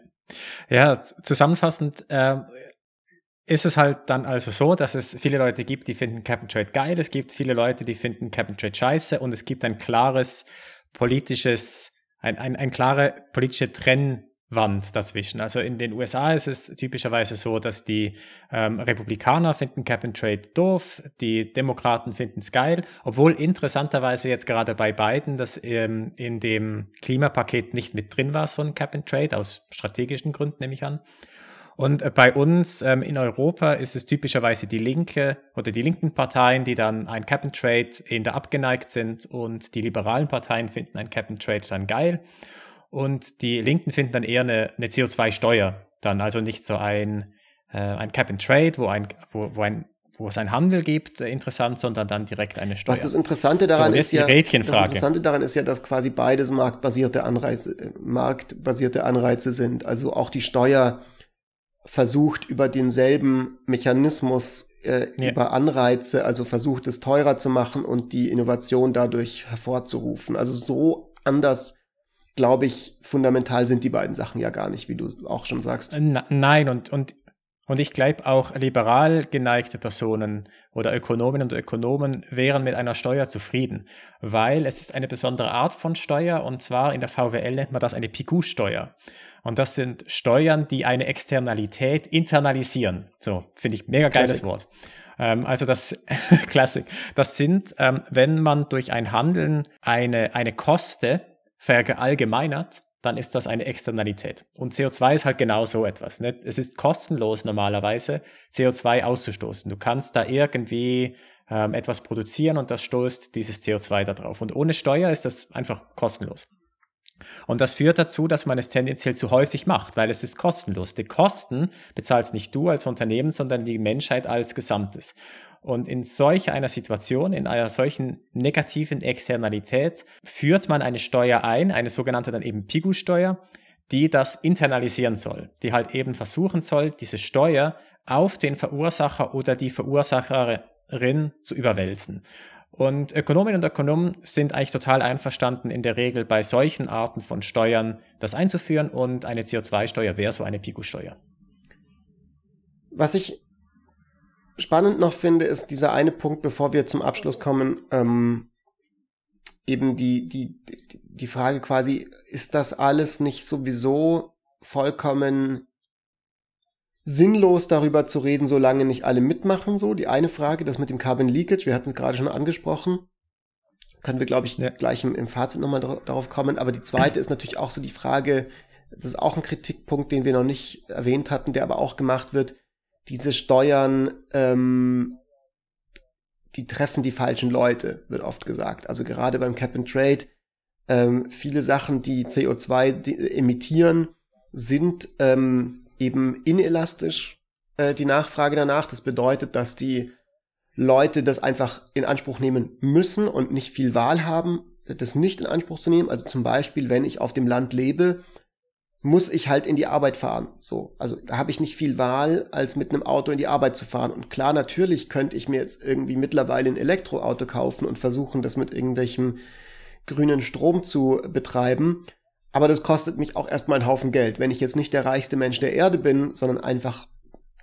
Ja, zusammenfassend äh, ist es halt dann also so, dass es viele Leute gibt, die finden Cap and Trade geil, es gibt viele Leute, die finden Cap and Trade scheiße und es gibt ein klares politisches, ein, ein, ein klare politische Trennwand dazwischen. Also in den USA ist es typischerweise so, dass die ähm, Republikaner finden Cap and Trade doof, die Demokraten finden es geil, obwohl interessanterweise jetzt gerade bei Biden das ähm, in dem Klimapaket nicht mit drin war, so ein Cap and Trade, aus strategischen Gründen nehme ich an. Und äh, bei uns ähm, in Europa ist es typischerweise die Linke oder die linken Parteien, die dann ein Cap and Trade in der abgeneigt sind und die liberalen Parteien finden ein Cap and Trade dann geil. Und die Linken finden dann eher eine, eine CO2-Steuer dann, also nicht so ein, äh, ein Cap and Trade, wo ein, wo, wo ein wo es einen Handel gibt, äh, interessant, sondern dann direkt eine Steuer. Was das Interessante daran so, ist ja, das Interessante daran ist ja, dass quasi beides marktbasierte Anreize, äh, marktbasierte Anreize sind. Also auch die Steuer versucht über denselben Mechanismus äh, ja. über Anreize, also versucht es teurer zu machen und die Innovation dadurch hervorzurufen. Also so anders, glaube ich, fundamental sind die beiden Sachen ja gar nicht, wie du auch schon sagst. Na, nein, und, und, und ich glaube auch liberal geneigte Personen oder Ökonominnen und Ökonomen wären mit einer Steuer zufrieden, weil es ist eine besondere Art von Steuer und zwar in der VWL nennt man das eine PQ-Steuer. Und das sind Steuern, die eine Externalität internalisieren. So, finde ich mega geiles Classic. Wort. Ähm, also das Klassik. Das sind, ähm, wenn man durch ein Handeln eine, eine Koste verallgemeinert, dann ist das eine Externalität. Und CO2 ist halt genau so etwas. Ne? Es ist kostenlos normalerweise, CO2 auszustoßen. Du kannst da irgendwie ähm, etwas produzieren und das stoßt dieses CO2 da drauf. Und ohne Steuer ist das einfach kostenlos. Und das führt dazu, dass man es tendenziell zu häufig macht, weil es ist kostenlos. Die Kosten bezahlst nicht du als Unternehmen, sondern die Menschheit als Gesamtes. Und in solch einer Situation, in einer solchen negativen Externalität, führt man eine Steuer ein, eine sogenannte dann eben Pigu-Steuer, die das internalisieren soll, die halt eben versuchen soll, diese Steuer auf den Verursacher oder die Verursacherin zu überwälzen. Und Ökonominnen und Ökonomen sind eigentlich total einverstanden, in der Regel bei solchen Arten von Steuern das einzuführen und eine CO2-Steuer wäre so eine PIKU-Steuer. Was ich spannend noch finde, ist dieser eine Punkt, bevor wir zum Abschluss kommen, ähm, eben die, die, die Frage quasi, ist das alles nicht sowieso vollkommen sinnlos darüber zu reden, solange nicht alle mitmachen, so. Die eine Frage, das mit dem Carbon Leakage, wir hatten es gerade schon angesprochen. Können wir, glaube ich, ja. gleich im, im Fazit nochmal darauf kommen. Aber die zweite ist natürlich auch so die Frage, das ist auch ein Kritikpunkt, den wir noch nicht erwähnt hatten, der aber auch gemacht wird. Diese Steuern, ähm, die treffen die falschen Leute, wird oft gesagt. Also gerade beim Cap and Trade, ähm, viele Sachen, die CO2 emittieren, sind ähm, eben inelastisch äh, die Nachfrage danach. Das bedeutet, dass die Leute das einfach in Anspruch nehmen müssen und nicht viel Wahl haben, das nicht in Anspruch zu nehmen. Also zum Beispiel, wenn ich auf dem Land lebe, muss ich halt in die Arbeit fahren. So, also da habe ich nicht viel Wahl, als mit einem Auto in die Arbeit zu fahren. Und klar, natürlich könnte ich mir jetzt irgendwie mittlerweile ein Elektroauto kaufen und versuchen, das mit irgendwelchem grünen Strom zu betreiben. Aber das kostet mich auch erstmal einen Haufen Geld. Wenn ich jetzt nicht der reichste Mensch der Erde bin, sondern einfach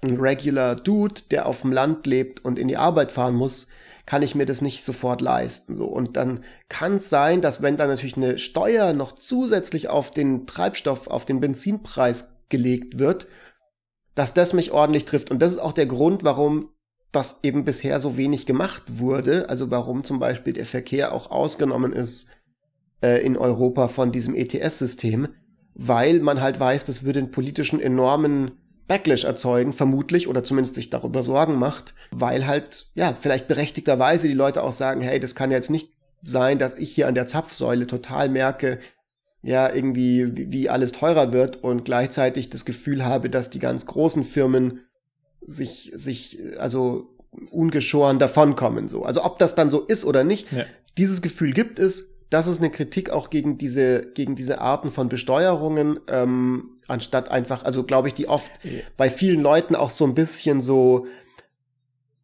ein regular Dude, der auf dem Land lebt und in die Arbeit fahren muss, kann ich mir das nicht sofort leisten. So. Und dann kann es sein, dass wenn da natürlich eine Steuer noch zusätzlich auf den Treibstoff, auf den Benzinpreis gelegt wird, dass das mich ordentlich trifft. Und das ist auch der Grund, warum das eben bisher so wenig gemacht wurde. Also warum zum Beispiel der Verkehr auch ausgenommen ist äh, in Europa von diesem ETS-System, weil man halt weiß, das würde einen politischen enormen Backlash erzeugen, vermutlich, oder zumindest sich darüber Sorgen macht, weil halt, ja, vielleicht berechtigterweise die Leute auch sagen, hey, das kann jetzt nicht sein, dass ich hier an der Zapfsäule total merke, ja, irgendwie, wie, alles teurer wird und gleichzeitig das Gefühl habe, dass die ganz großen Firmen sich, sich, also ungeschoren davonkommen, so. Also ob das dann so ist oder nicht, ja. dieses Gefühl gibt es, das ist eine Kritik auch gegen diese, gegen diese Arten von Besteuerungen, ähm, anstatt einfach, also glaube ich, die oft ja. bei vielen Leuten auch so ein bisschen so,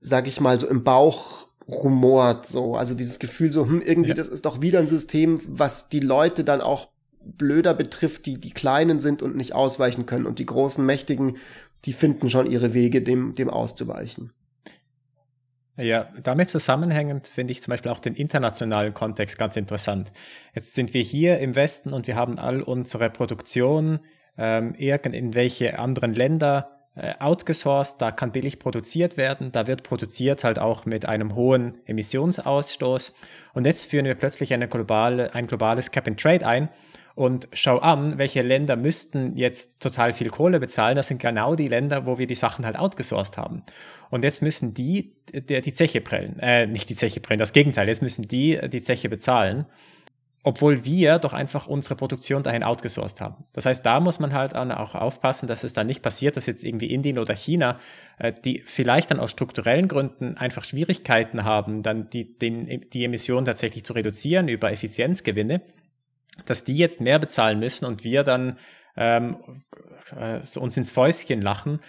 sag ich mal, so im Bauch rumort, so. Also dieses Gefühl so, hm, irgendwie, ja. das ist doch wieder ein System, was die Leute dann auch blöder betrifft, die die Kleinen sind und nicht ausweichen können. Und die großen Mächtigen, die finden schon ihre Wege, dem, dem auszuweichen. Ja, damit zusammenhängend finde ich zum Beispiel auch den internationalen Kontext ganz interessant. Jetzt sind wir hier im Westen und wir haben all unsere Produktion ähm, in welche anderen Länder äh, outgesourced, da kann billig produziert werden, da wird produziert halt auch mit einem hohen Emissionsausstoß. Und jetzt führen wir plötzlich eine globale, ein globales Cap and Trade ein und schau an, welche Länder müssten jetzt total viel Kohle bezahlen. Das sind genau die Länder, wo wir die Sachen halt outgesourced haben. Und jetzt müssen die die, die Zeche prellen. Äh, nicht die Zeche prellen, das Gegenteil. Jetzt müssen die die Zeche bezahlen obwohl wir doch einfach unsere Produktion dahin outgesourced haben. Das heißt, da muss man halt auch aufpassen, dass es dann nicht passiert, dass jetzt irgendwie Indien oder China, äh, die vielleicht dann aus strukturellen Gründen einfach Schwierigkeiten haben, dann die, den, die Emissionen tatsächlich zu reduzieren über Effizienzgewinne, dass die jetzt mehr bezahlen müssen und wir dann ähm, äh, uns ins Fäustchen lachen,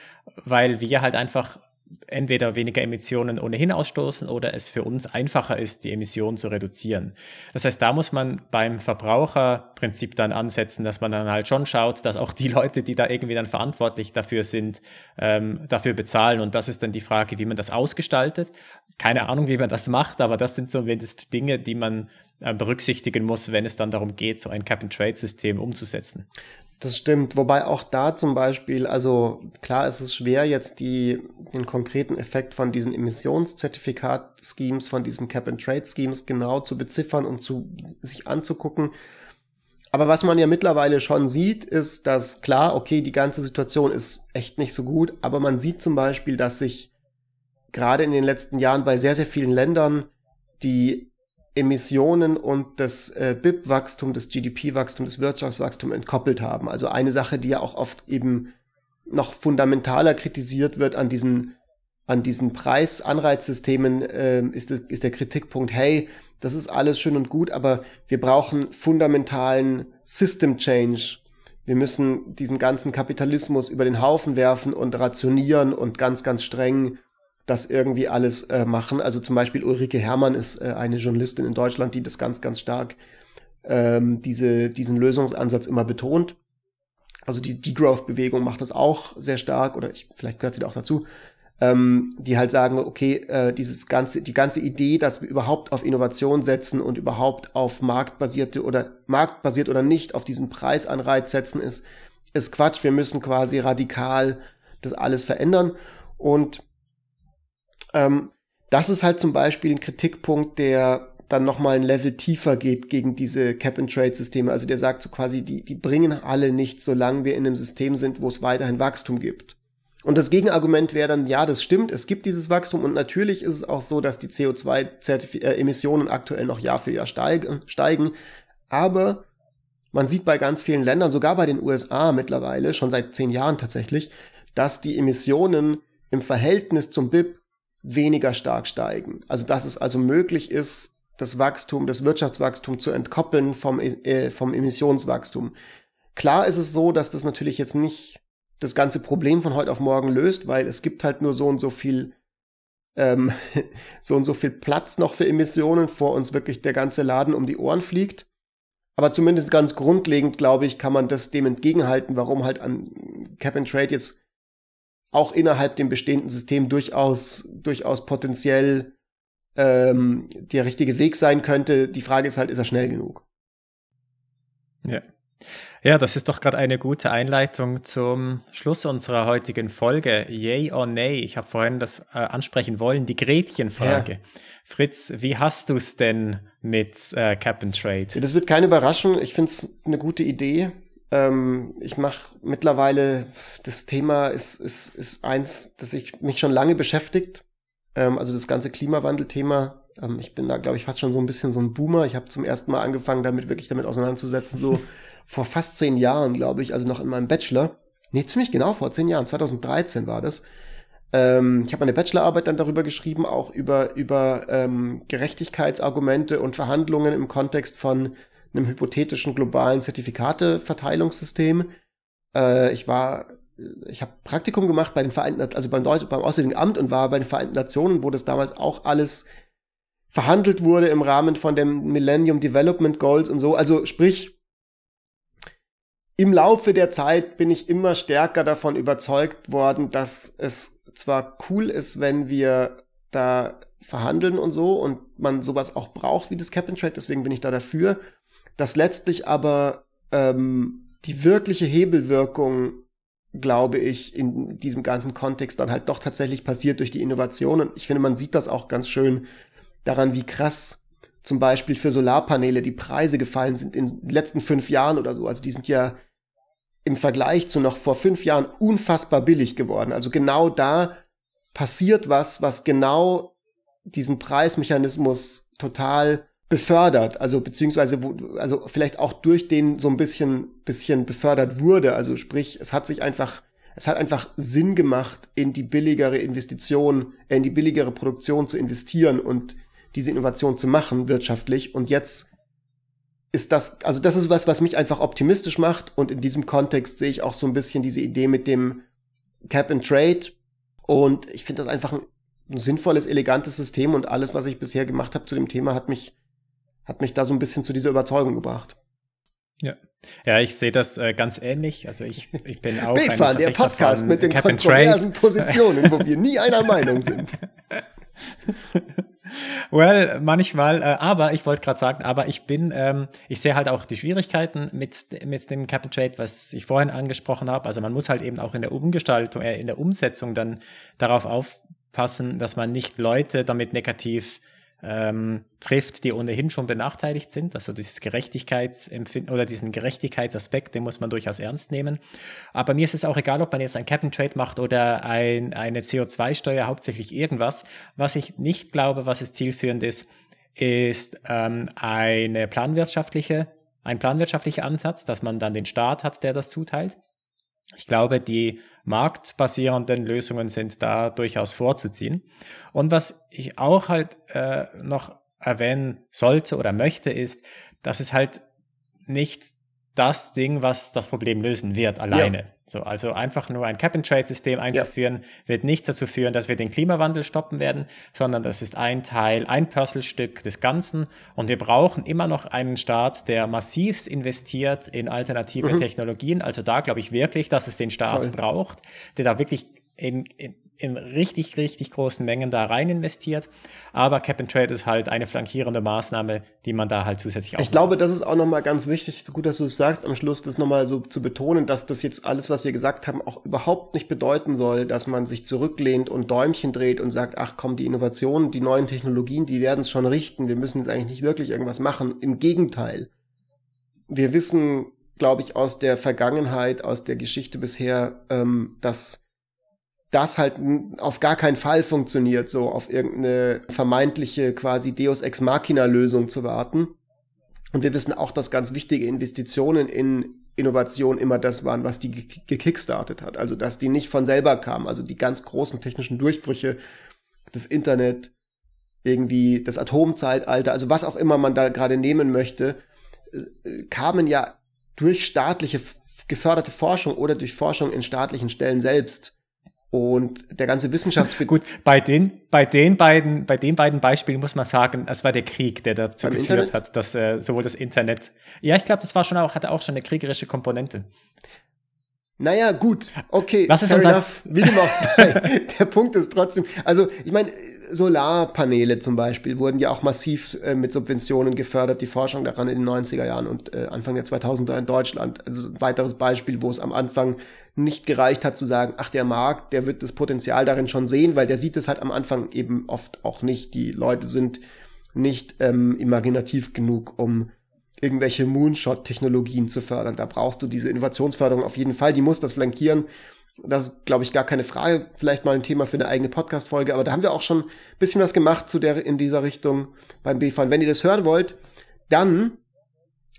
weil wir halt einfach entweder weniger Emissionen ohnehin ausstoßen oder es für uns einfacher ist, die Emissionen zu reduzieren. Das heißt, da muss man beim Verbraucherprinzip dann ansetzen, dass man dann halt schon schaut, dass auch die Leute, die da irgendwie dann verantwortlich dafür sind, ähm, dafür bezahlen. Und das ist dann die Frage, wie man das ausgestaltet. Keine Ahnung, wie man das macht, aber das sind zumindest Dinge, die man äh, berücksichtigen muss, wenn es dann darum geht, so ein Cap-and-Trade-System umzusetzen. Das stimmt, wobei auch da zum Beispiel, also klar ist es schwer, jetzt die, den konkreten Effekt von diesen Emissionszertifikat-Schemes, von diesen Cap-and-Trade-Schemes genau zu beziffern und zu sich anzugucken. Aber was man ja mittlerweile schon sieht, ist, dass klar, okay, die ganze Situation ist echt nicht so gut, aber man sieht zum Beispiel, dass sich gerade in den letzten Jahren bei sehr, sehr vielen Ländern die Emissionen und das äh, BIP-Wachstum, das GDP-Wachstum, das Wirtschaftswachstum entkoppelt haben. Also eine Sache, die ja auch oft eben noch fundamentaler kritisiert wird an diesen an diesen Preisanreizsystemen äh, ist, ist der Kritikpunkt, hey, das ist alles schön und gut, aber wir brauchen fundamentalen System Change. Wir müssen diesen ganzen Kapitalismus über den Haufen werfen und rationieren und ganz, ganz streng das irgendwie alles äh, machen. Also zum Beispiel Ulrike Herrmann ist äh, eine Journalistin in Deutschland, die das ganz, ganz stark ähm, diese, diesen Lösungsansatz immer betont. Also die Degrowth-Bewegung macht das auch sehr stark, oder ich, vielleicht gehört sie da auch dazu, ähm, die halt sagen, okay, äh, dieses ganze, die ganze Idee, dass wir überhaupt auf Innovation setzen und überhaupt auf marktbasierte oder marktbasiert oder nicht auf diesen Preisanreiz setzen, ist, ist Quatsch. Wir müssen quasi radikal das alles verändern. Und ähm, das ist halt zum Beispiel ein Kritikpunkt, der dann nochmal ein Level tiefer geht gegen diese Cap-and-Trade-Systeme. Also der sagt so quasi, die, die bringen alle nichts, solange wir in einem System sind, wo es weiterhin Wachstum gibt. Und das Gegenargument wäre dann, ja, das stimmt, es gibt dieses Wachstum und natürlich ist es auch so, dass die CO2-Emissionen aktuell noch Jahr für Jahr steigen, steigen. Aber man sieht bei ganz vielen Ländern, sogar bei den USA mittlerweile, schon seit zehn Jahren tatsächlich, dass die Emissionen im Verhältnis zum BIP weniger stark steigen. Also dass es also möglich ist, das Wachstum, das Wirtschaftswachstum zu entkoppeln vom, äh, vom Emissionswachstum. Klar ist es so, dass das natürlich jetzt nicht das ganze Problem von heute auf morgen löst, weil es gibt halt nur so und so viel ähm, so und so viel Platz noch für Emissionen, vor uns wirklich der ganze Laden um die Ohren fliegt. Aber zumindest ganz grundlegend, glaube ich, kann man das dem entgegenhalten, warum halt an Cap and Trade jetzt auch innerhalb dem bestehenden System durchaus, durchaus potenziell ähm, der richtige Weg sein könnte. Die Frage ist halt, ist er schnell genug? Ja. Ja, das ist doch gerade eine gute Einleitung zum Schluss unserer heutigen Folge. Yay or nay? Ich habe vorhin das äh, ansprechen wollen, die Gretchenfrage. Ja. Fritz, wie hast du es denn mit äh, Cap and Trade? Das wird keine Überraschung. Ich finde es eine gute Idee. Ähm, ich mache mittlerweile, das Thema ist, ist, ist eins, das ich mich schon lange beschäftigt. Ähm, also das ganze Klimawandelthema. Ähm, ich bin da, glaube ich, fast schon so ein bisschen so ein Boomer. Ich habe zum ersten Mal angefangen, damit wirklich damit auseinanderzusetzen, so vor fast zehn Jahren, glaube ich, also noch in meinem Bachelor. Nee, ziemlich genau vor zehn Jahren, 2013 war das. Ähm, ich habe meine Bachelorarbeit dann darüber geschrieben, auch über, über ähm, Gerechtigkeitsargumente und Verhandlungen im Kontext von einem hypothetischen globalen Zertifikateverteilungssystem. Äh, ich war, ich habe Praktikum gemacht bei den Vereinten, also beim, Deutsch, beim Auswärtigen Amt und war bei den Vereinten Nationen, wo das damals auch alles verhandelt wurde im Rahmen von dem Millennium Development Goals und so. Also sprich, im Laufe der Zeit bin ich immer stärker davon überzeugt worden, dass es zwar cool ist, wenn wir da verhandeln und so und man sowas auch braucht wie das Cap and Trade, deswegen bin ich da dafür, dass letztlich aber ähm, die wirkliche Hebelwirkung, glaube ich, in diesem ganzen Kontext dann halt doch tatsächlich passiert durch die Innovation und ich finde, man sieht das auch ganz schön daran, wie krass zum Beispiel für Solarpaneele die Preise gefallen sind in den letzten fünf Jahren oder so. Also die sind ja im Vergleich zu noch vor fünf Jahren unfassbar billig geworden. Also genau da passiert was, was genau diesen Preismechanismus total befördert, also beziehungsweise wo, also vielleicht auch durch den so ein bisschen bisschen befördert wurde. Also sprich, es hat sich einfach es hat einfach Sinn gemacht, in die billigere Investition, in die billigere Produktion zu investieren und diese Innovation zu machen wirtschaftlich. Und jetzt ist das, also das ist was, was mich einfach optimistisch macht. Und in diesem Kontext sehe ich auch so ein bisschen diese Idee mit dem Cap and Trade. Und ich finde das einfach ein, ein, sinnvolles, elegantes System. Und alles, was ich bisher gemacht habe zu dem Thema, hat mich, hat mich da so ein bisschen zu dieser Überzeugung gebracht. Ja. Ja, ich sehe das äh, ganz ähnlich. Also ich, ich bin auch ein der Podcast mit den Cap kontroversen Positionen, wo wir nie einer Meinung sind. well, manchmal, äh, aber ich wollte gerade sagen, aber ich bin, ähm, ich sehe halt auch die Schwierigkeiten mit, mit dem Cap and Trade, was ich vorhin angesprochen habe. Also man muss halt eben auch in der Umgestaltung, äh, in der Umsetzung dann darauf aufpassen, dass man nicht Leute damit negativ ähm, trifft, die ohnehin schon benachteiligt sind. Also dieses Gerechtigkeitsempfinden oder diesen Gerechtigkeitsaspekt, den muss man durchaus ernst nehmen. Aber mir ist es auch egal, ob man jetzt ein Cap and Trade macht oder ein, eine CO2-Steuer, hauptsächlich irgendwas. Was ich nicht glaube, was es zielführend ist, ist ähm, eine planwirtschaftliche, ein planwirtschaftlicher Ansatz, dass man dann den Staat hat, der das zuteilt. Ich glaube, die marktbasierenden Lösungen sind da durchaus vorzuziehen. Und was ich auch halt äh, noch erwähnen sollte oder möchte, ist, dass es halt nicht das Ding, was das Problem lösen wird, alleine. Ja. So, also einfach nur ein Cap-and-Trade-System einzuführen, ja. wird nicht dazu führen, dass wir den Klimawandel stoppen werden, sondern das ist ein Teil, ein Puzzlestück des Ganzen. Und wir brauchen immer noch einen Staat, der massiv investiert in alternative mhm. Technologien. Also da glaube ich wirklich, dass es den Staat Voll. braucht, der da wirklich in, in, in richtig, richtig großen Mengen da rein investiert. Aber Cap and Trade ist halt eine flankierende Maßnahme, die man da halt zusätzlich auch. Ich glaube, das ist auch nochmal ganz wichtig, gut, dass du es sagst, am Schluss das nochmal so zu betonen, dass das jetzt alles, was wir gesagt haben, auch überhaupt nicht bedeuten soll, dass man sich zurücklehnt und Däumchen dreht und sagt, ach komm, die Innovationen, die neuen Technologien, die werden es schon richten, wir müssen jetzt eigentlich nicht wirklich irgendwas machen. Im Gegenteil. Wir wissen, glaube ich, aus der Vergangenheit, aus der Geschichte bisher, ähm, dass das halt auf gar keinen Fall funktioniert, so auf irgendeine vermeintliche quasi Deus Ex Machina Lösung zu warten. Und wir wissen auch, dass ganz wichtige Investitionen in Innovation immer das waren, was die gekickstartet hat. Also, dass die nicht von selber kamen. Also, die ganz großen technischen Durchbrüche, das Internet, irgendwie das Atomzeitalter, also was auch immer man da gerade nehmen möchte, äh, kamen ja durch staatliche geförderte Forschung oder durch Forschung in staatlichen Stellen selbst und der ganze Wissenschaftsbetrieb. Gut, bei den, bei den beiden, bei den beiden Beispielen muss man sagen, es war der Krieg, der dazu geführt Internet? hat, dass äh, sowohl das Internet. Ja, ich glaube, das war schon auch, hatte auch schon eine kriegerische Komponente. Naja, gut, okay, Lass es uns enough, wie dem auch sei. der Punkt ist trotzdem, also ich meine, Solarpaneele zum Beispiel wurden ja auch massiv äh, mit Subventionen gefördert, die Forschung daran in den 90er Jahren und äh, Anfang der 2000er in Deutschland. Also ein weiteres Beispiel, wo es am Anfang nicht gereicht hat zu sagen, ach, der Markt, der wird das Potenzial darin schon sehen, weil der sieht es halt am Anfang eben oft auch nicht. Die Leute sind nicht ähm, imaginativ genug, um irgendwelche Moonshot-Technologien zu fördern. Da brauchst du diese Innovationsförderung auf jeden Fall, die muss das flankieren. Das ist, glaube ich, gar keine Frage. Vielleicht mal ein Thema für eine eigene Podcast-Folge, aber da haben wir auch schon ein bisschen was gemacht zu der, in dieser Richtung beim BFAN. Wenn ihr das hören wollt, dann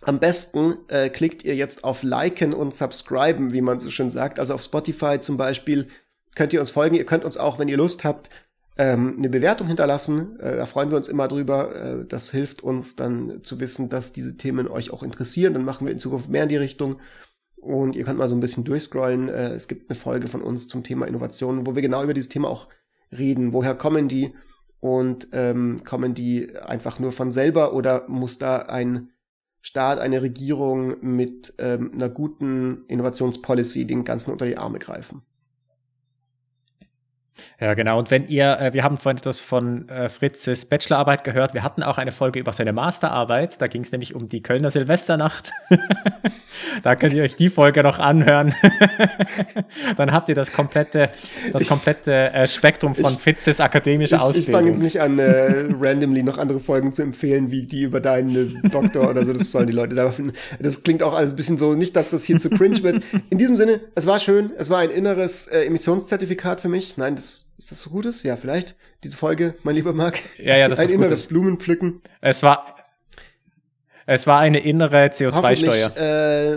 am besten äh, klickt ihr jetzt auf Liken und Subscriben, wie man so schön sagt. Also auf Spotify zum Beispiel könnt ihr uns folgen. Ihr könnt uns auch, wenn ihr Lust habt, ähm, eine Bewertung hinterlassen. Äh, da freuen wir uns immer drüber. Äh, das hilft uns dann zu wissen, dass diese Themen euch auch interessieren. Dann machen wir in Zukunft mehr in die Richtung. Und ihr könnt mal so ein bisschen durchscrollen. Äh, es gibt eine Folge von uns zum Thema Innovation, wo wir genau über dieses Thema auch reden. Woher kommen die? Und ähm, kommen die einfach nur von selber oder muss da ein Staat, eine Regierung mit ähm, einer guten Innovationspolicy den Ganzen unter die Arme greifen. Ja, genau. Und wenn ihr, äh, wir haben vorhin etwas von äh, Fritzes Bachelorarbeit gehört, wir hatten auch eine Folge über seine Masterarbeit, da ging es nämlich um die Kölner Silvesternacht. da könnt ihr euch die Folge noch anhören. Dann habt ihr das komplette, das komplette äh, Spektrum von ich, Fritzes akademischer ich, Ausbildung. Ich fange jetzt nicht an, äh, randomly noch andere Folgen zu empfehlen, wie die über deinen Doktor oder so. Das sollen die Leute da finden. Das klingt auch alles ein bisschen so, nicht, dass das hier zu cringe wird. In diesem Sinne, es war schön. Es war ein inneres äh, Emissionszertifikat für mich. Nein, das ist das so Gutes? Ja, vielleicht. Diese Folge, mein lieber Marc. Ja, ja, das Ein inneres Blumenpflücken. Es war, es war eine innere CO2-Steuer. Äh,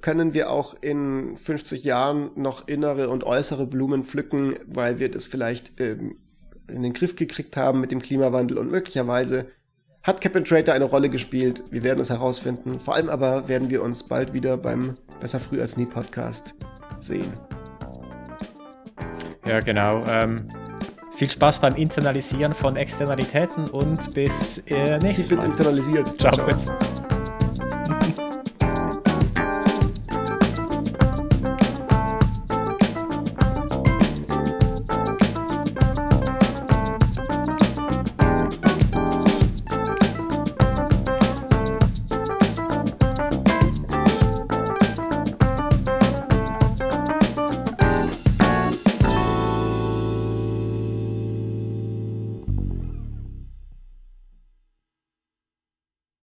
können wir auch in 50 Jahren noch innere und äußere Blumen pflücken, weil wir das vielleicht ähm, in den Griff gekriegt haben mit dem Klimawandel und möglicherweise hat Cap Trader eine Rolle gespielt. Wir werden es herausfinden. Vor allem aber werden wir uns bald wieder beim Besser früh als nie Podcast sehen. Ja, genau. Ähm, viel Spaß beim Internalisieren von Externalitäten und bis äh, nächstes Mal. internalisiert. Ciao. Ciao.